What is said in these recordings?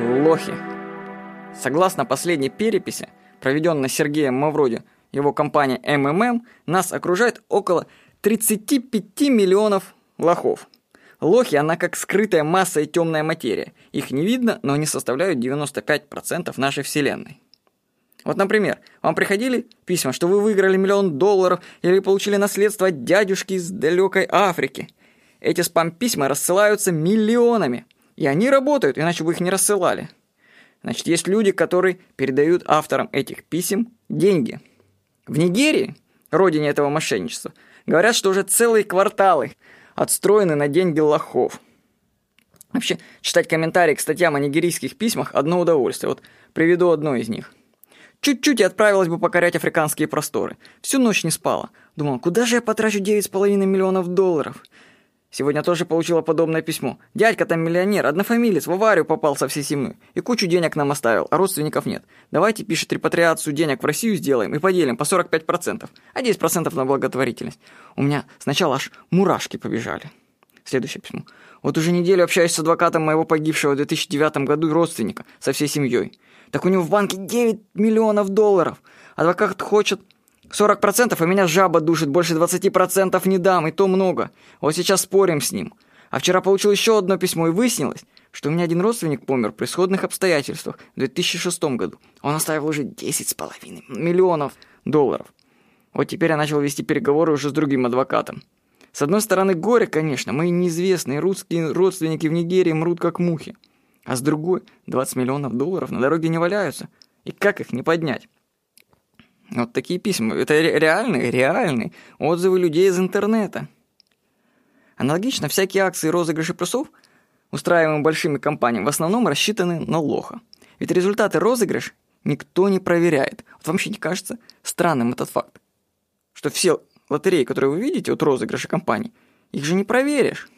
Лохи. Согласно последней переписи, проведенной Сергеем Мавроди, его компания МММ, нас окружает около 35 миллионов лохов. Лохи, она как скрытая масса и темная материя. Их не видно, но они составляют 95% нашей Вселенной. Вот, например, вам приходили письма, что вы выиграли миллион долларов или получили наследство от дядюшки из далекой Африки. Эти спам-письма рассылаются миллионами. И они работают, иначе бы их не рассылали. Значит, есть люди, которые передают авторам этих писем деньги. В Нигерии, родине этого мошенничества, говорят, что уже целые кварталы отстроены на деньги лохов. Вообще, читать комментарии к статьям о нигерийских письмах – одно удовольствие. Вот приведу одно из них. Чуть-чуть и отправилась бы покорять африканские просторы. Всю ночь не спала. Думала, куда же я потрачу 9,5 миллионов долларов? Сегодня тоже получила подобное письмо. Дядька там миллионер, однофамилец, в аварию попал со всей семьей. И кучу денег нам оставил, а родственников нет. Давайте, пишет, репатриацию денег в Россию сделаем и поделим по 45%, а 10% на благотворительность. У меня сначала аж мурашки побежали. Следующее письмо. Вот уже неделю общаюсь с адвокатом моего погибшего в 2009 году родственника со всей семьей. Так у него в банке 9 миллионов долларов. Адвокат хочет 40%, а меня жаба душит, больше 20% не дам, и то много. Вот сейчас спорим с ним. А вчера получил еще одно письмо, и выяснилось, что у меня один родственник помер при сходных обстоятельствах в 2006 году. Он оставил уже 10,5 миллионов долларов. Вот теперь я начал вести переговоры уже с другим адвокатом. С одной стороны, горе, конечно, мои неизвестные русские родственники в Нигерии мрут как мухи. А с другой, 20 миллионов долларов на дороге не валяются. И как их не поднять? Вот такие письма. Это реальные, реальные отзывы людей из интернета. Аналогично, всякие акции розыгрыши плюсов, устраиваемые большими компаниями, в основном рассчитаны на лоха. Ведь результаты розыгрыш никто не проверяет. Вот вам вообще не кажется странным этот факт? Что все лотереи, которые вы видите от розыгрыша компаний, их же не проверишь.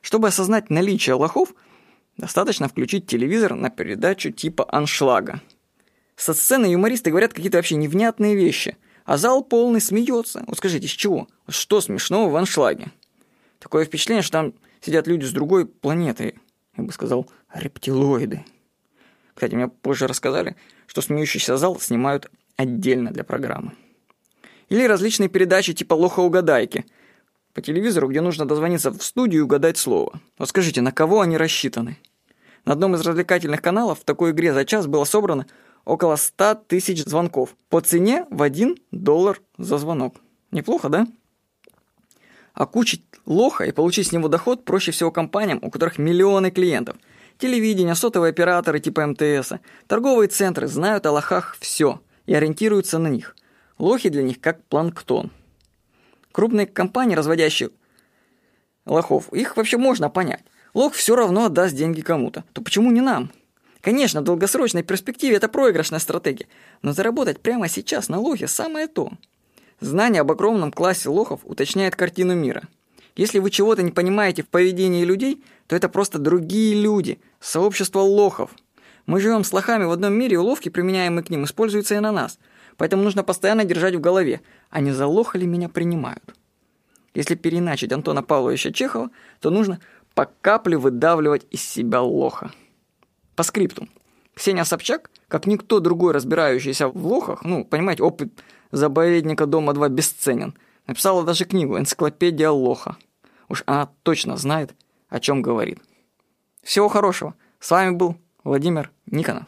Чтобы осознать наличие лохов, достаточно включить телевизор на передачу типа «Аншлага». Со сцены юмористы говорят какие-то вообще невнятные вещи, а зал полный смеется. Вот скажите, с чего? Что смешного в аншлаге? Такое впечатление, что там сидят люди с другой планеты. Я бы сказал, рептилоиды. Кстати, мне позже рассказали, что смеющийся зал снимают отдельно для программы. Или различные передачи типа «Лоха-угадайки» по телевизору, где нужно дозвониться в студию и угадать слово. Вот скажите, на кого они рассчитаны? На одном из развлекательных каналов в такой игре за час было собрано около 100 тысяч звонков по цене в 1 доллар за звонок. Неплохо, да? Окучить лоха и получить с него доход проще всего компаниям, у которых миллионы клиентов. Телевидение, сотовые операторы типа МТС, торговые центры знают о лохах все и ориентируются на них. Лохи для них как планктон. Крупные компании, разводящие лохов, их вообще можно понять. Лох все равно отдаст деньги кому-то. То почему не нам? Конечно, в долгосрочной перспективе это проигрышная стратегия, но заработать прямо сейчас на лохе самое то. Знание об огромном классе лохов уточняет картину мира. Если вы чего-то не понимаете в поведении людей, то это просто другие люди, сообщество лохов. Мы живем с лохами в одном мире, и уловки, применяемые к ним, используются и на нас. Поэтому нужно постоянно держать в голове, а не за лоха ли меня принимают. Если переиначить Антона Павловича Чехова, то нужно по капле выдавливать из себя лоха. По скрипту. Ксения Собчак, как никто другой, разбирающийся в лохах, ну, понимаете, опыт заповедника Дома-2 бесценен, написала даже книгу «Энциклопедия лоха». Уж она точно знает, о чем говорит. Всего хорошего. С вами был Владимир Никонов.